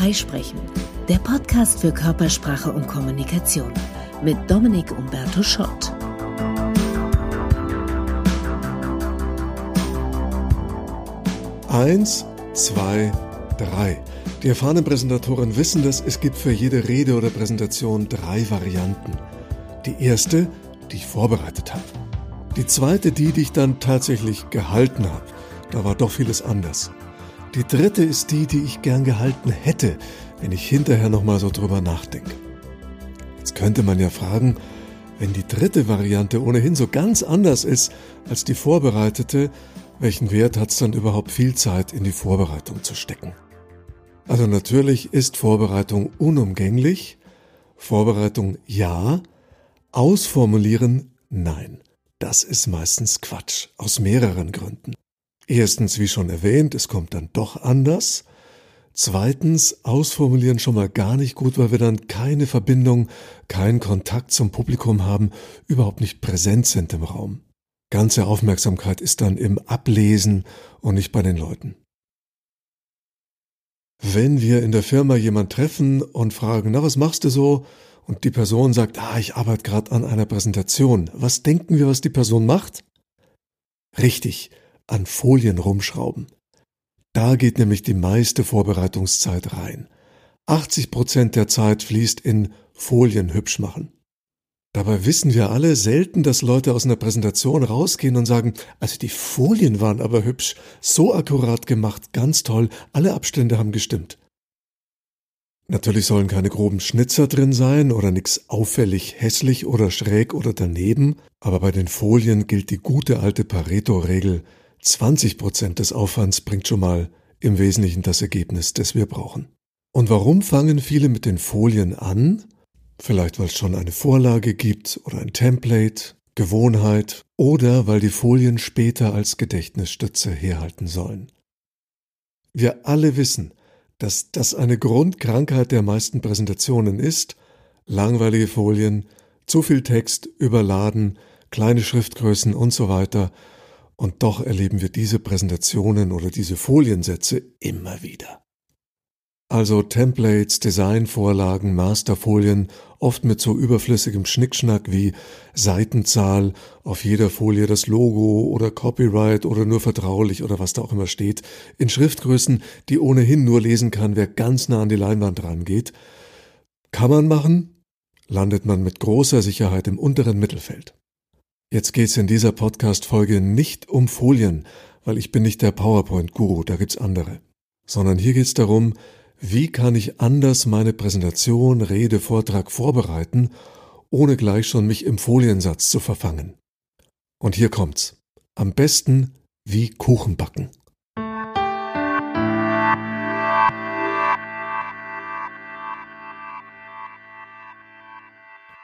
Freisprechen, der Podcast für Körpersprache und Kommunikation mit Dominik Umberto Schott. Eins, zwei, drei. Die erfahrenen Präsentatoren wissen, dass es gibt für jede Rede oder Präsentation drei Varianten. Die erste, die ich vorbereitet habe. Die zweite, die, die ich dann tatsächlich gehalten habe. Da war doch vieles anders. Die dritte ist die, die ich gern gehalten hätte, wenn ich hinterher nochmal so drüber nachdenke. Jetzt könnte man ja fragen, wenn die dritte Variante ohnehin so ganz anders ist als die vorbereitete, welchen Wert hat es dann überhaupt viel Zeit in die Vorbereitung zu stecken? Also natürlich ist Vorbereitung unumgänglich, Vorbereitung ja, ausformulieren nein. Das ist meistens Quatsch, aus mehreren Gründen. Erstens, wie schon erwähnt, es kommt dann doch anders. Zweitens, ausformulieren schon mal gar nicht gut, weil wir dann keine Verbindung, keinen Kontakt zum Publikum haben, überhaupt nicht präsent sind im Raum. Ganze Aufmerksamkeit ist dann im Ablesen und nicht bei den Leuten. Wenn wir in der Firma jemand treffen und fragen, na, was machst du so? Und die Person sagt, ah, ich arbeite gerade an einer Präsentation. Was denken wir, was die Person macht? Richtig, an Folien rumschrauben. Da geht nämlich die meiste Vorbereitungszeit rein. 80 Prozent der Zeit fließt in Folien hübsch machen. Dabei wissen wir alle selten, dass Leute aus einer Präsentation rausgehen und sagen, also die Folien waren aber hübsch, so akkurat gemacht, ganz toll, alle Abstände haben gestimmt. Natürlich sollen keine groben Schnitzer drin sein oder nix auffällig hässlich oder schräg oder daneben, aber bei den Folien gilt die gute alte Pareto-Regel, 20 Prozent des Aufwands bringt schon mal im Wesentlichen das Ergebnis, das wir brauchen. Und warum fangen viele mit den Folien an? Vielleicht weil es schon eine Vorlage gibt oder ein Template, Gewohnheit oder weil die Folien später als Gedächtnisstütze herhalten sollen. Wir alle wissen, dass das eine Grundkrankheit der meisten Präsentationen ist, langweilige Folien, zu viel Text, überladen, kleine Schriftgrößen und so weiter, und doch erleben wir diese Präsentationen oder diese Foliensätze immer wieder. Also Templates, Designvorlagen, Masterfolien, oft mit so überflüssigem Schnickschnack wie Seitenzahl, auf jeder Folie das Logo oder Copyright oder nur vertraulich oder was da auch immer steht, in Schriftgrößen, die ohnehin nur lesen kann, wer ganz nah an die Leinwand rangeht. Kann man machen, landet man mit großer Sicherheit im unteren Mittelfeld. Jetzt geht's in dieser Podcast-Folge nicht um Folien, weil ich bin nicht der PowerPoint-Guru, da gibt's andere. Sondern hier geht's darum, wie kann ich anders meine Präsentation, Rede, Vortrag vorbereiten, ohne gleich schon mich im Foliensatz zu verfangen. Und hier kommt's. Am besten wie Kuchen backen.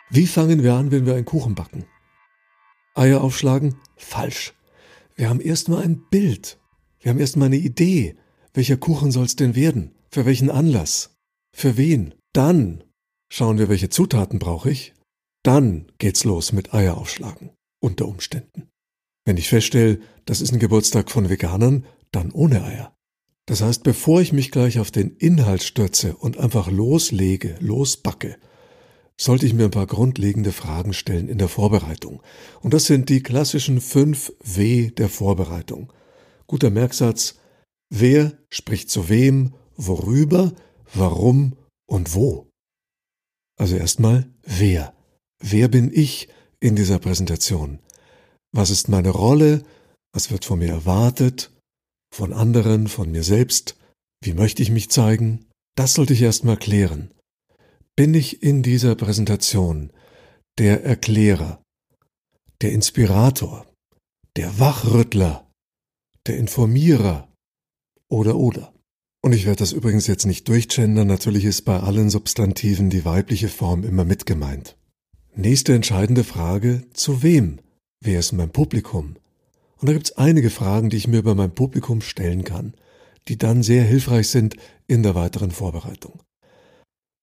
Wie fangen wir an, wenn wir einen Kuchen backen? Eier aufschlagen? Falsch. Wir haben erstmal ein Bild. Wir haben erstmal eine Idee. Welcher Kuchen soll's denn werden? Für welchen Anlass? Für wen? Dann schauen wir, welche Zutaten brauche ich. Dann geht's los mit Eier aufschlagen. Unter Umständen. Wenn ich feststelle, das ist ein Geburtstag von Veganern, dann ohne Eier. Das heißt, bevor ich mich gleich auf den Inhalt stürze und einfach loslege, losbacke, sollte ich mir ein paar grundlegende Fragen stellen in der Vorbereitung. Und das sind die klassischen fünf W der Vorbereitung. Guter Merksatz. Wer spricht zu wem, worüber, warum und wo? Also erstmal, wer? Wer bin ich in dieser Präsentation? Was ist meine Rolle? Was wird von mir erwartet? Von anderen, von mir selbst? Wie möchte ich mich zeigen? Das sollte ich erstmal klären bin ich in dieser Präsentation der Erklärer, der Inspirator, der Wachrüttler, der Informierer oder oder. Und ich werde das übrigens jetzt nicht durchgendern, natürlich ist bei allen Substantiven die weibliche Form immer mit gemeint. Nächste entscheidende Frage, zu wem? Wer ist mein Publikum? Und da gibt es einige Fragen, die ich mir über mein Publikum stellen kann, die dann sehr hilfreich sind in der weiteren Vorbereitung.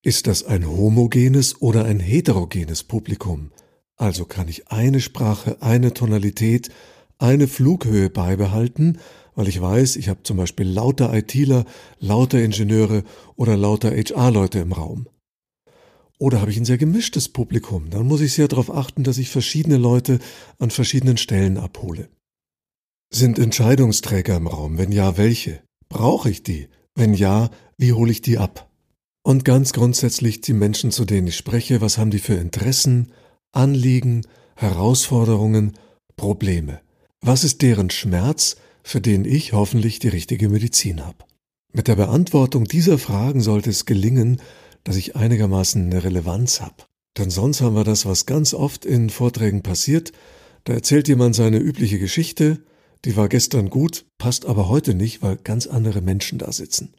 Ist das ein homogenes oder ein heterogenes Publikum? Also kann ich eine Sprache, eine Tonalität, eine Flughöhe beibehalten, weil ich weiß, ich habe zum Beispiel lauter ITler, lauter Ingenieure oder lauter HR-Leute im Raum. Oder habe ich ein sehr gemischtes Publikum, dann muss ich sehr darauf achten, dass ich verschiedene Leute an verschiedenen Stellen abhole. Sind Entscheidungsträger im Raum? Wenn ja, welche? Brauche ich die? Wenn ja, wie hole ich die ab? Und ganz grundsätzlich die Menschen, zu denen ich spreche, was haben die für Interessen, Anliegen, Herausforderungen, Probleme? Was ist deren Schmerz, für den ich hoffentlich die richtige Medizin habe? Mit der Beantwortung dieser Fragen sollte es gelingen, dass ich einigermaßen eine Relevanz habe. Denn sonst haben wir das, was ganz oft in Vorträgen passiert. Da erzählt jemand seine übliche Geschichte, die war gestern gut, passt aber heute nicht, weil ganz andere Menschen da sitzen.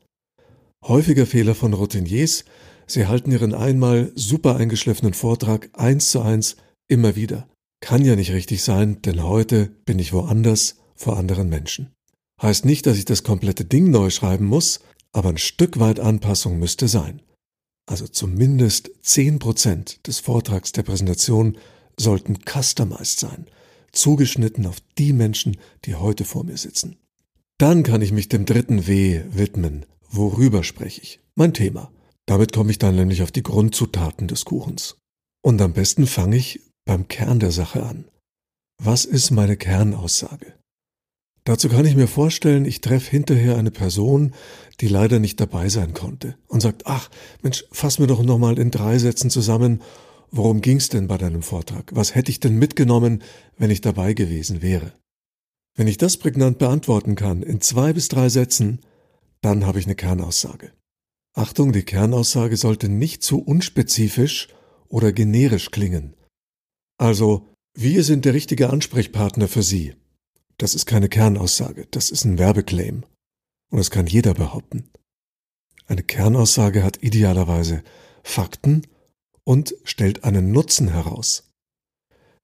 Häufiger Fehler von Routiniers, sie halten ihren einmal super eingeschliffenen Vortrag eins zu eins immer wieder. Kann ja nicht richtig sein, denn heute bin ich woanders vor anderen Menschen. Heißt nicht, dass ich das komplette Ding neu schreiben muss, aber ein Stück weit Anpassung müsste sein. Also zumindest zehn Prozent des Vortrags der Präsentation sollten customized sein, zugeschnitten auf die Menschen, die heute vor mir sitzen. Dann kann ich mich dem dritten W widmen. Worüber spreche ich? Mein Thema. Damit komme ich dann nämlich auf die Grundzutaten des Kuchens. Und am besten fange ich beim Kern der Sache an. Was ist meine Kernaussage? Dazu kann ich mir vorstellen, ich treffe hinterher eine Person, die leider nicht dabei sein konnte und sagt, ach, Mensch, fass mir doch nochmal in drei Sätzen zusammen, worum ging's denn bei deinem Vortrag? Was hätte ich denn mitgenommen, wenn ich dabei gewesen wäre? Wenn ich das prägnant beantworten kann, in zwei bis drei Sätzen, dann habe ich eine Kernaussage. Achtung, die Kernaussage sollte nicht zu unspezifisch oder generisch klingen. Also, wir sind der richtige Ansprechpartner für Sie. Das ist keine Kernaussage, das ist ein Werbeclaim. Und das kann jeder behaupten. Eine Kernaussage hat idealerweise Fakten und stellt einen Nutzen heraus.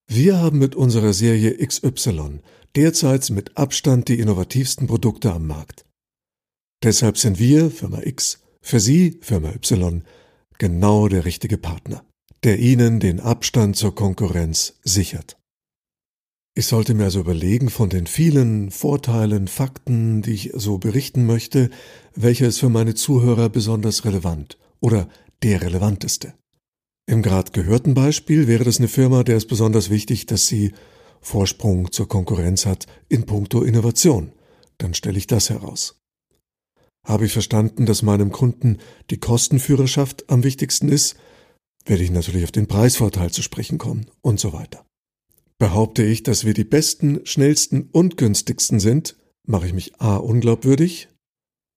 Wir haben mit unserer Serie XY derzeit mit Abstand die innovativsten Produkte am Markt. Deshalb sind wir, Firma X, für Sie, Firma Y, genau der richtige Partner, der Ihnen den Abstand zur Konkurrenz sichert. Ich sollte mir also überlegen, von den vielen Vorteilen, Fakten, die ich so berichten möchte, welcher ist für meine Zuhörer besonders relevant oder der relevanteste. Im gerade gehörten Beispiel wäre das eine Firma, der ist besonders wichtig, dass sie Vorsprung zur Konkurrenz hat in puncto Innovation. Dann stelle ich das heraus. Habe ich verstanden, dass meinem Kunden die Kostenführerschaft am wichtigsten ist, werde ich natürlich auf den Preisvorteil zu sprechen kommen und so weiter. Behaupte ich, dass wir die besten, schnellsten und günstigsten sind, mache ich mich a unglaubwürdig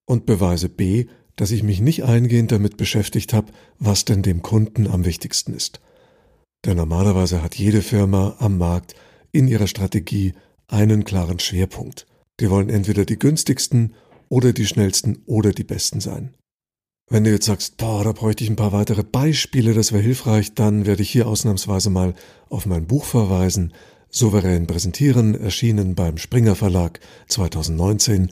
und beweise b, dass ich mich nicht eingehend damit beschäftigt habe, was denn dem Kunden am wichtigsten ist. Denn normalerweise hat jede Firma am Markt in ihrer Strategie einen klaren Schwerpunkt. Die wollen entweder die günstigsten oder die schnellsten oder die besten sein. Wenn du jetzt sagst, boah, da bräuchte ich ein paar weitere Beispiele, das wäre hilfreich, dann werde ich hier ausnahmsweise mal auf mein Buch verweisen. Souverän präsentieren, erschienen beim Springer Verlag 2019.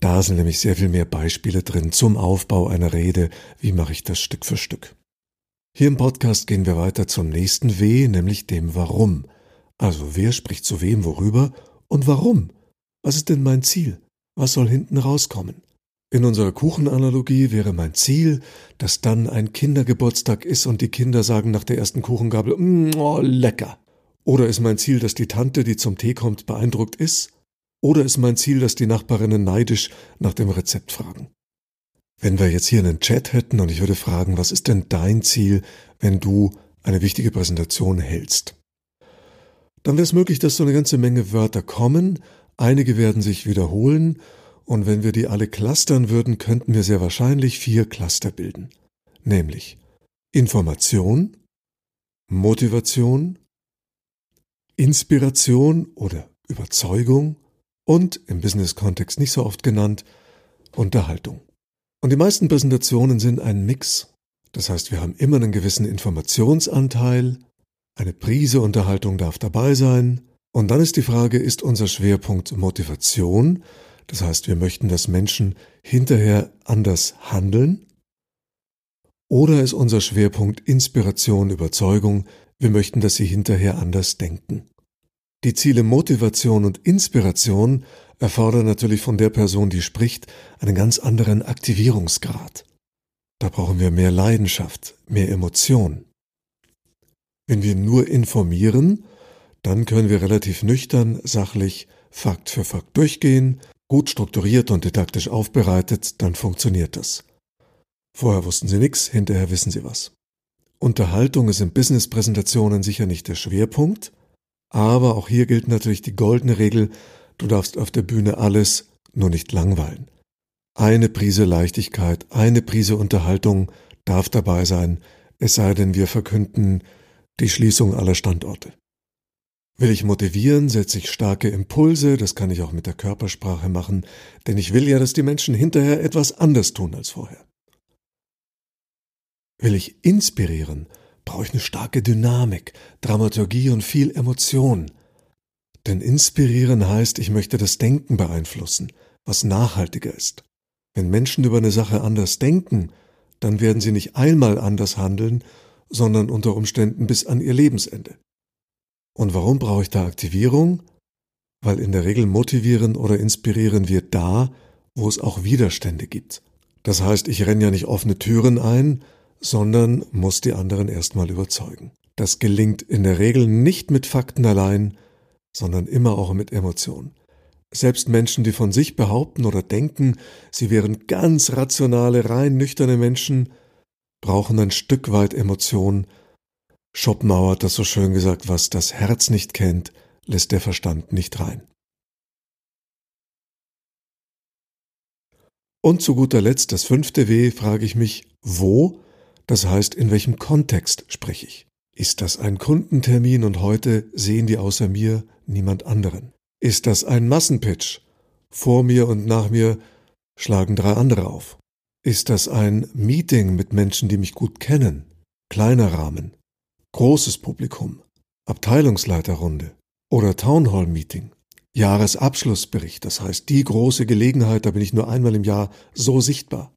Da sind nämlich sehr viel mehr Beispiele drin zum Aufbau einer Rede. Wie mache ich das Stück für Stück? Hier im Podcast gehen wir weiter zum nächsten W, nämlich dem Warum. Also wer spricht zu wem worüber und warum? Was ist denn mein Ziel? Was soll hinten rauskommen? In unserer Kuchenanalogie wäre mein Ziel, dass dann ein Kindergeburtstag ist und die Kinder sagen nach der ersten Kuchengabel, mm, oh, lecker. Oder ist mein Ziel, dass die Tante, die zum Tee kommt, beeindruckt ist? Oder ist mein Ziel, dass die Nachbarinnen neidisch nach dem Rezept fragen? Wenn wir jetzt hier einen Chat hätten und ich würde fragen, was ist denn dein Ziel, wenn du eine wichtige Präsentation hältst? Dann wäre es möglich, dass so eine ganze Menge Wörter kommen, einige werden sich wiederholen und wenn wir die alle clustern würden, könnten wir sehr wahrscheinlich vier Cluster bilden. Nämlich Information, Motivation, Inspiration oder Überzeugung und im Business-Kontext nicht so oft genannt, Unterhaltung. Und die meisten Präsentationen sind ein Mix. Das heißt, wir haben immer einen gewissen Informationsanteil, eine Prise Unterhaltung darf dabei sein, und dann ist die Frage, ist unser Schwerpunkt Motivation, das heißt, wir möchten, dass Menschen hinterher anders handeln. Oder ist unser Schwerpunkt Inspiration, Überzeugung, wir möchten, dass sie hinterher anders denken. Die Ziele Motivation und Inspiration erfordern natürlich von der Person, die spricht, einen ganz anderen Aktivierungsgrad. Da brauchen wir mehr Leidenschaft, mehr Emotion. Wenn wir nur informieren, dann können wir relativ nüchtern, sachlich, Fakt für Fakt durchgehen, gut strukturiert und didaktisch aufbereitet, dann funktioniert das. Vorher wussten Sie nichts, hinterher wissen Sie was. Unterhaltung ist in Business-Präsentationen sicher nicht der Schwerpunkt, aber auch hier gilt natürlich die goldene Regel, du darfst auf der Bühne alles, nur nicht langweilen. Eine Prise Leichtigkeit, eine Prise Unterhaltung darf dabei sein, es sei denn, wir verkünden die Schließung aller Standorte. Will ich motivieren, setze ich starke Impulse, das kann ich auch mit der Körpersprache machen, denn ich will ja, dass die Menschen hinterher etwas anders tun als vorher. Will ich inspirieren, brauche ich eine starke Dynamik, Dramaturgie und viel Emotion. Denn inspirieren heißt, ich möchte das Denken beeinflussen, was nachhaltiger ist. Wenn Menschen über eine Sache anders denken, dann werden sie nicht einmal anders handeln, sondern unter Umständen bis an ihr Lebensende. Und warum brauche ich da Aktivierung? Weil in der Regel motivieren oder inspirieren wir da, wo es auch Widerstände gibt. Das heißt, ich renne ja nicht offene Türen ein, sondern muss die anderen erstmal überzeugen. Das gelingt in der Regel nicht mit Fakten allein, sondern immer auch mit Emotionen. Selbst Menschen, die von sich behaupten oder denken, sie wären ganz rationale, rein nüchterne Menschen, brauchen ein Stück weit Emotion, Schopenhauer hat das so schön gesagt, was das Herz nicht kennt, lässt der Verstand nicht rein. Und zu guter Letzt das fünfte W frage ich mich, wo, das heißt in welchem Kontext spreche ich. Ist das ein Kundentermin und heute sehen die außer mir niemand anderen? Ist das ein Massenpitch? Vor mir und nach mir schlagen drei andere auf. Ist das ein Meeting mit Menschen, die mich gut kennen? Kleiner Rahmen, großes Publikum, Abteilungsleiterrunde oder Townhall-Meeting, Jahresabschlussbericht, das heißt die große Gelegenheit, da bin ich nur einmal im Jahr so sichtbar.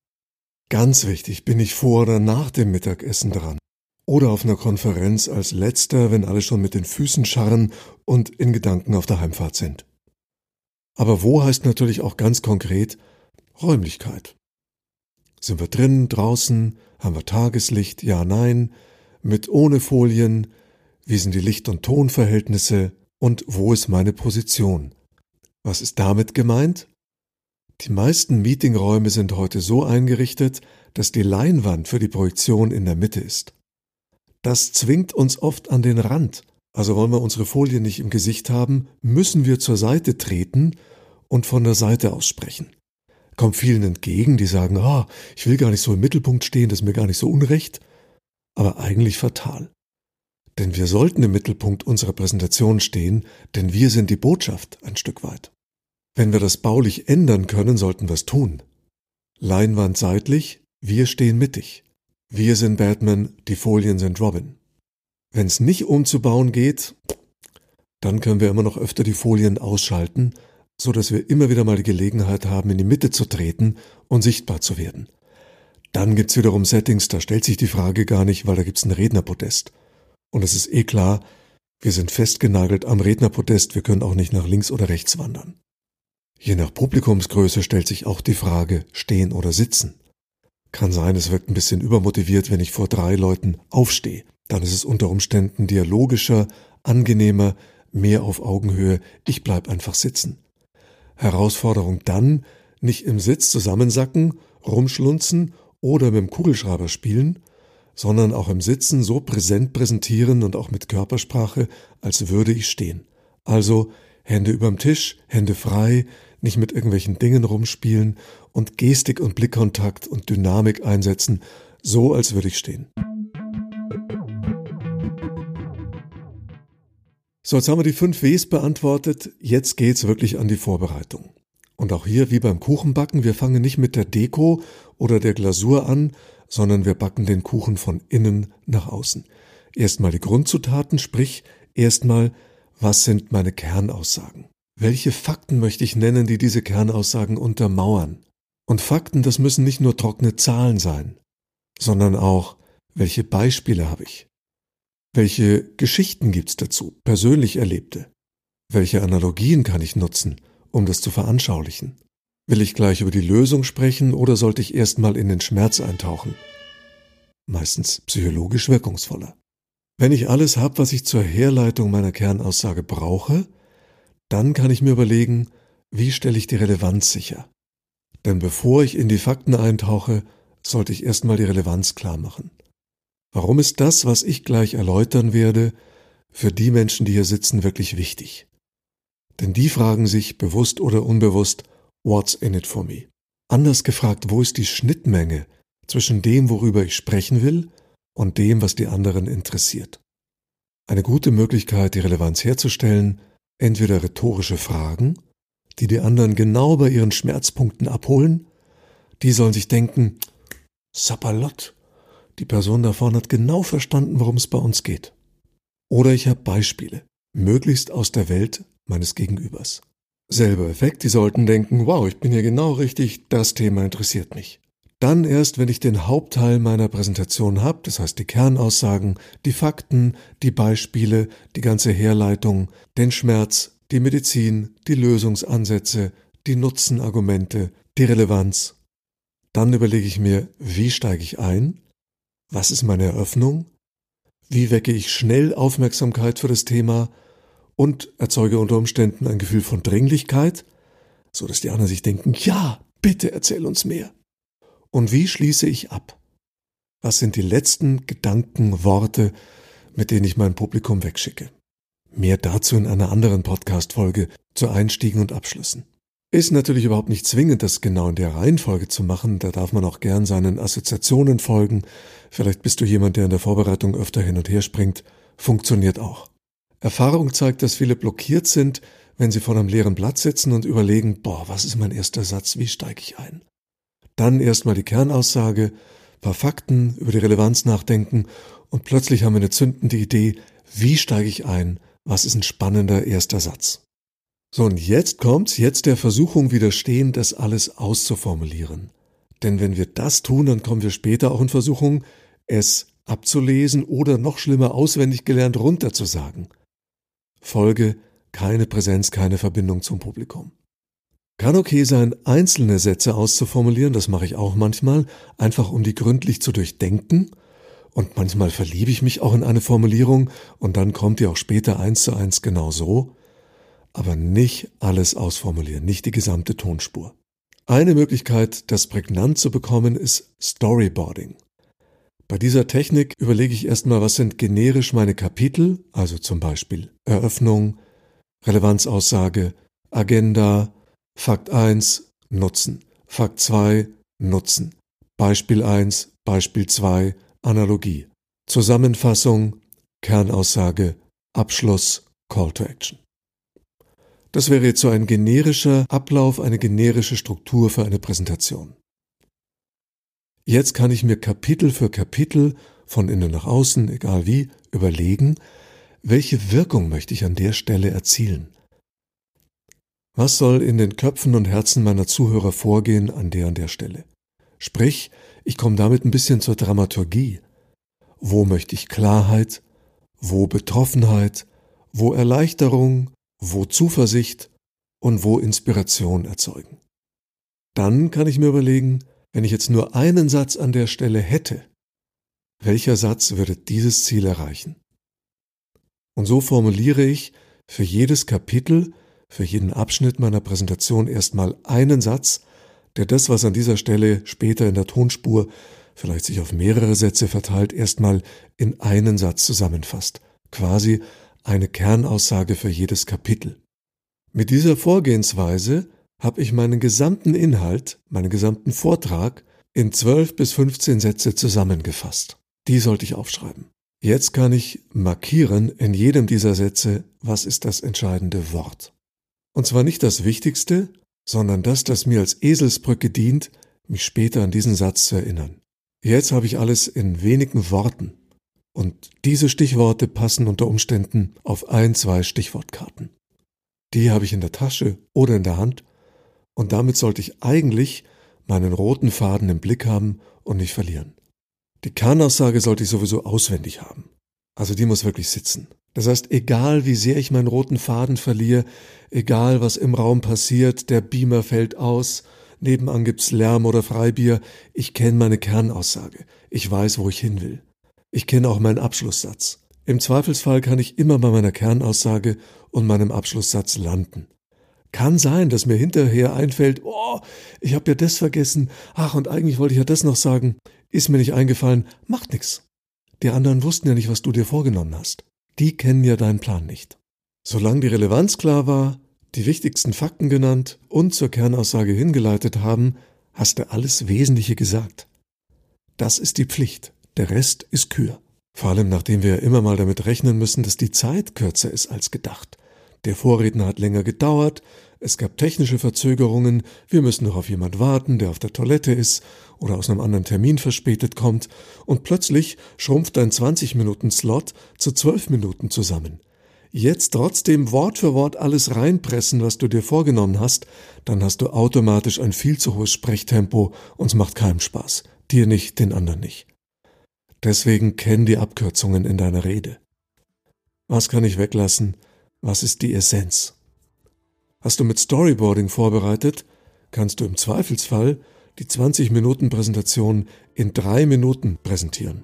Ganz wichtig, bin ich vor oder nach dem Mittagessen dran oder auf einer Konferenz als letzter, wenn alle schon mit den Füßen scharren und in Gedanken auf der Heimfahrt sind. Aber wo heißt natürlich auch ganz konkret Räumlichkeit. Sind wir drinnen, draußen, haben wir Tageslicht, ja, nein, mit ohne Folien, wie sind die Licht- und Tonverhältnisse und wo ist meine Position. Was ist damit gemeint? Die meisten Meetingräume sind heute so eingerichtet, dass die Leinwand für die Projektion in der Mitte ist. Das zwingt uns oft an den Rand. Also wollen wir unsere Folie nicht im Gesicht haben, müssen wir zur Seite treten und von der Seite aus sprechen. Kommt vielen entgegen, die sagen, ah, ich will gar nicht so im Mittelpunkt stehen, das ist mir gar nicht so unrecht aber eigentlich fatal. Denn wir sollten im Mittelpunkt unserer Präsentation stehen, denn wir sind die Botschaft ein Stück weit. Wenn wir das baulich ändern können, sollten wir es tun. Leinwand seitlich, wir stehen mittig. Wir sind Batman, die Folien sind Robin. Wenn es nicht umzubauen geht, dann können wir immer noch öfter die Folien ausschalten, so dass wir immer wieder mal die Gelegenheit haben, in die Mitte zu treten und sichtbar zu werden. Dann gibt's wiederum Settings, da stellt sich die Frage gar nicht, weil da gibt's ein Rednerpodest. Und es ist eh klar, wir sind festgenagelt am Rednerpodest, wir können auch nicht nach links oder rechts wandern. Je nach Publikumsgröße stellt sich auch die Frage, stehen oder sitzen. Kann sein, es wirkt ein bisschen übermotiviert, wenn ich vor drei Leuten aufstehe. Dann ist es unter Umständen dialogischer, angenehmer, mehr auf Augenhöhe, ich bleib einfach sitzen. Herausforderung dann, nicht im Sitz zusammensacken, rumschlunzen oder mit dem Kugelschreiber spielen, sondern auch im Sitzen so präsent präsentieren und auch mit Körpersprache, als würde ich stehen. Also Hände überm Tisch, Hände frei, nicht mit irgendwelchen Dingen rumspielen und Gestik und Blickkontakt und Dynamik einsetzen, so als würde ich stehen. So, jetzt haben wir die fünf Ws beantwortet. Jetzt geht's wirklich an die Vorbereitung. Und auch hier wie beim Kuchenbacken, wir fangen nicht mit der Deko oder der Glasur an, sondern wir backen den Kuchen von innen nach außen. Erstmal die Grundzutaten, sprich erstmal, was sind meine Kernaussagen? Welche Fakten möchte ich nennen, die diese Kernaussagen untermauern? Und Fakten, das müssen nicht nur trockene Zahlen sein, sondern auch, welche Beispiele habe ich? Welche Geschichten gibt's dazu, persönlich erlebte? Welche Analogien kann ich nutzen, um das zu veranschaulichen? Will ich gleich über die Lösung sprechen oder sollte ich erstmal in den Schmerz eintauchen? Meistens psychologisch wirkungsvoller. Wenn ich alles habe, was ich zur Herleitung meiner Kernaussage brauche, dann kann ich mir überlegen, wie stelle ich die Relevanz sicher? Denn bevor ich in die Fakten eintauche, sollte ich erstmal die Relevanz klar machen. Warum ist das, was ich gleich erläutern werde, für die Menschen, die hier sitzen, wirklich wichtig? Denn die fragen sich, bewusst oder unbewusst, what's in it for me? Anders gefragt, wo ist die Schnittmenge zwischen dem, worüber ich sprechen will, und dem, was die anderen interessiert? Eine gute Möglichkeit, die Relevanz herzustellen, entweder rhetorische Fragen, die die anderen genau bei ihren Schmerzpunkten abholen, die sollen sich denken, Sapperlott, die Person da vorne hat genau verstanden, worum es bei uns geht. Oder ich habe Beispiele, möglichst aus der Welt meines Gegenübers. Selber Effekt, die sollten denken, wow, ich bin hier genau richtig, das Thema interessiert mich. Dann erst, wenn ich den Hauptteil meiner Präsentation habe, das heißt die Kernaussagen, die Fakten, die Beispiele, die ganze Herleitung, den Schmerz, die Medizin, die Lösungsansätze, die Nutzenargumente, die Relevanz. Dann überlege ich mir, wie steige ich ein? Was ist meine Eröffnung? Wie wecke ich schnell Aufmerksamkeit für das Thema und erzeuge unter Umständen ein Gefühl von Dringlichkeit, so dass die anderen sich denken, ja, bitte erzähl uns mehr. Und wie schließe ich ab? Was sind die letzten Gedanken, Worte, mit denen ich mein Publikum wegschicke? Mehr dazu in einer anderen Podcast-Folge zu Einstiegen und Abschlüssen. Ist natürlich überhaupt nicht zwingend, das genau in der Reihenfolge zu machen. Da darf man auch gern seinen Assoziationen folgen. Vielleicht bist du jemand, der in der Vorbereitung öfter hin und her springt. Funktioniert auch. Erfahrung zeigt, dass viele blockiert sind, wenn sie vor einem leeren Blatt sitzen und überlegen, boah, was ist mein erster Satz, wie steige ich ein? Dann erstmal die Kernaussage, paar Fakten über die Relevanz nachdenken und plötzlich haben wir eine zündende Idee, wie steige ich ein, was ist ein spannender erster Satz. So, und jetzt kommt's, jetzt der Versuchung widerstehen, das alles auszuformulieren. Denn wenn wir das tun, dann kommen wir später auch in Versuchung, es abzulesen oder noch schlimmer auswendig gelernt runterzusagen. Folge keine Präsenz, keine Verbindung zum Publikum. Kann okay sein, einzelne Sätze auszuformulieren, das mache ich auch manchmal, einfach um die gründlich zu durchdenken. Und manchmal verliebe ich mich auch in eine Formulierung und dann kommt die auch später eins zu eins genau so. Aber nicht alles ausformulieren, nicht die gesamte Tonspur. Eine Möglichkeit, das prägnant zu bekommen, ist Storyboarding. Bei dieser Technik überlege ich erstmal, was sind generisch meine Kapitel, also zum Beispiel Eröffnung, Relevanzaussage, Agenda, Fakt 1 Nutzen. Fakt 2 Nutzen. Beispiel 1, Beispiel 2 Analogie. Zusammenfassung, Kernaussage, Abschluss, Call to Action. Das wäre jetzt so ein generischer Ablauf, eine generische Struktur für eine Präsentation. Jetzt kann ich mir Kapitel für Kapitel von innen nach außen, egal wie, überlegen, welche Wirkung möchte ich an der Stelle erzielen. Was soll in den Köpfen und Herzen meiner Zuhörer vorgehen an der und der Stelle? Sprich, ich komme damit ein bisschen zur Dramaturgie. Wo möchte ich Klarheit? Wo Betroffenheit? Wo Erleichterung? Wo Zuversicht? Und wo Inspiration erzeugen? Dann kann ich mir überlegen, wenn ich jetzt nur einen Satz an der Stelle hätte, welcher Satz würde dieses Ziel erreichen? Und so formuliere ich für jedes Kapitel für jeden Abschnitt meiner Präsentation erstmal einen Satz, der das, was an dieser Stelle später in der Tonspur vielleicht sich auf mehrere Sätze verteilt, erstmal in einen Satz zusammenfasst. Quasi eine Kernaussage für jedes Kapitel. Mit dieser Vorgehensweise habe ich meinen gesamten Inhalt, meinen gesamten Vortrag in zwölf bis 15 Sätze zusammengefasst. Die sollte ich aufschreiben. Jetzt kann ich markieren in jedem dieser Sätze, was ist das entscheidende Wort. Und zwar nicht das Wichtigste, sondern das, das mir als Eselsbrücke dient, mich später an diesen Satz zu erinnern. Jetzt habe ich alles in wenigen Worten. Und diese Stichworte passen unter Umständen auf ein, zwei Stichwortkarten. Die habe ich in der Tasche oder in der Hand und damit sollte ich eigentlich meinen roten Faden im Blick haben und nicht verlieren. Die Kernaussage sollte ich sowieso auswendig haben. Also die muss wirklich sitzen. Das heißt, egal wie sehr ich meinen roten Faden verliere, egal was im Raum passiert, der Beamer fällt aus, nebenan gibt's Lärm oder Freibier, ich kenne meine Kernaussage. Ich weiß, wo ich hin will. Ich kenne auch meinen Abschlusssatz. Im Zweifelsfall kann ich immer bei meiner Kernaussage und meinem Abschlusssatz landen. Kann sein, dass mir hinterher einfällt, oh, ich habe ja das vergessen, ach, und eigentlich wollte ich ja das noch sagen, ist mir nicht eingefallen, macht nix. Die anderen wussten ja nicht, was du dir vorgenommen hast. Die kennen ja deinen Plan nicht. Solange die Relevanz klar war, die wichtigsten Fakten genannt und zur Kernaussage hingeleitet haben, hast du alles Wesentliche gesagt. Das ist die Pflicht, der Rest ist Kür. Vor allem nachdem wir immer mal damit rechnen müssen, dass die Zeit kürzer ist als gedacht. Der Vorredner hat länger gedauert, es gab technische Verzögerungen, wir müssen noch auf jemand warten, der auf der Toilette ist oder aus einem anderen Termin verspätet kommt, und plötzlich schrumpft dein 20-Minuten-Slot zu 12 Minuten zusammen. Jetzt trotzdem Wort für Wort alles reinpressen, was du dir vorgenommen hast, dann hast du automatisch ein viel zu hohes Sprechtempo und es macht keinem Spaß. Dir nicht, den anderen nicht. Deswegen kenn die Abkürzungen in deiner Rede. Was kann ich weglassen? Was ist die Essenz? Hast du mit Storyboarding vorbereitet, kannst du im Zweifelsfall die 20 Minuten Präsentation in drei Minuten präsentieren,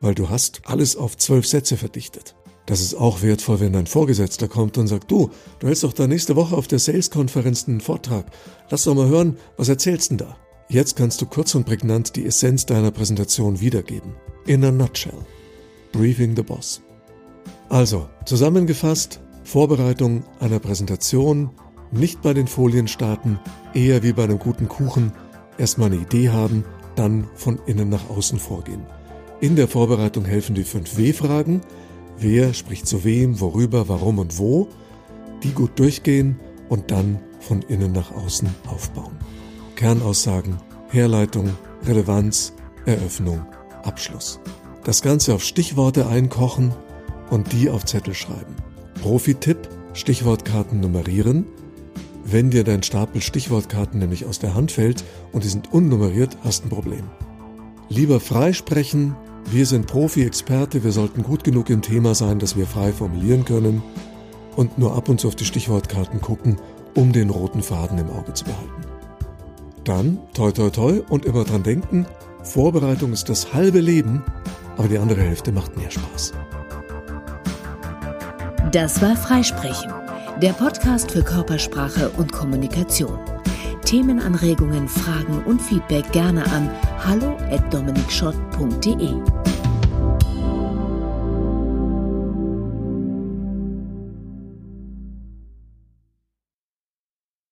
weil du hast alles auf zwölf Sätze verdichtet. Das ist auch wertvoll, wenn dein Vorgesetzter kommt und sagt, du, du hältst doch da nächste Woche auf der Sales-Konferenz einen Vortrag. Lass doch mal hören, was erzählst denn da? Jetzt kannst du kurz und prägnant die Essenz deiner Präsentation wiedergeben. In a nutshell. Briefing the Boss. Also, zusammengefasst, Vorbereitung einer Präsentation, nicht bei den Folien starten, eher wie bei einem guten Kuchen, erstmal eine Idee haben, dann von innen nach außen vorgehen. In der Vorbereitung helfen die 5 W-Fragen. Wer spricht zu wem, worüber, warum und wo. Die gut durchgehen und dann von innen nach außen aufbauen. Kernaussagen, Herleitung, Relevanz, Eröffnung, Abschluss. Das Ganze auf Stichworte einkochen und die auf Zettel schreiben. Profi-Tipp, Stichwortkarten nummerieren. Wenn dir dein Stapel Stichwortkarten nämlich aus der Hand fällt und die sind unnummeriert, hast ein Problem. Lieber freisprechen, wir sind Profi-Experte, wir sollten gut genug im Thema sein, dass wir frei formulieren können und nur ab und zu auf die Stichwortkarten gucken, um den roten Faden im Auge zu behalten. Dann toi toi toi und immer dran denken, Vorbereitung ist das halbe Leben, aber die andere Hälfte macht mehr Spaß. Das war Freisprechen, der Podcast für Körpersprache und Kommunikation. Themenanregungen, Fragen und Feedback gerne an hallo@dominikschott.de.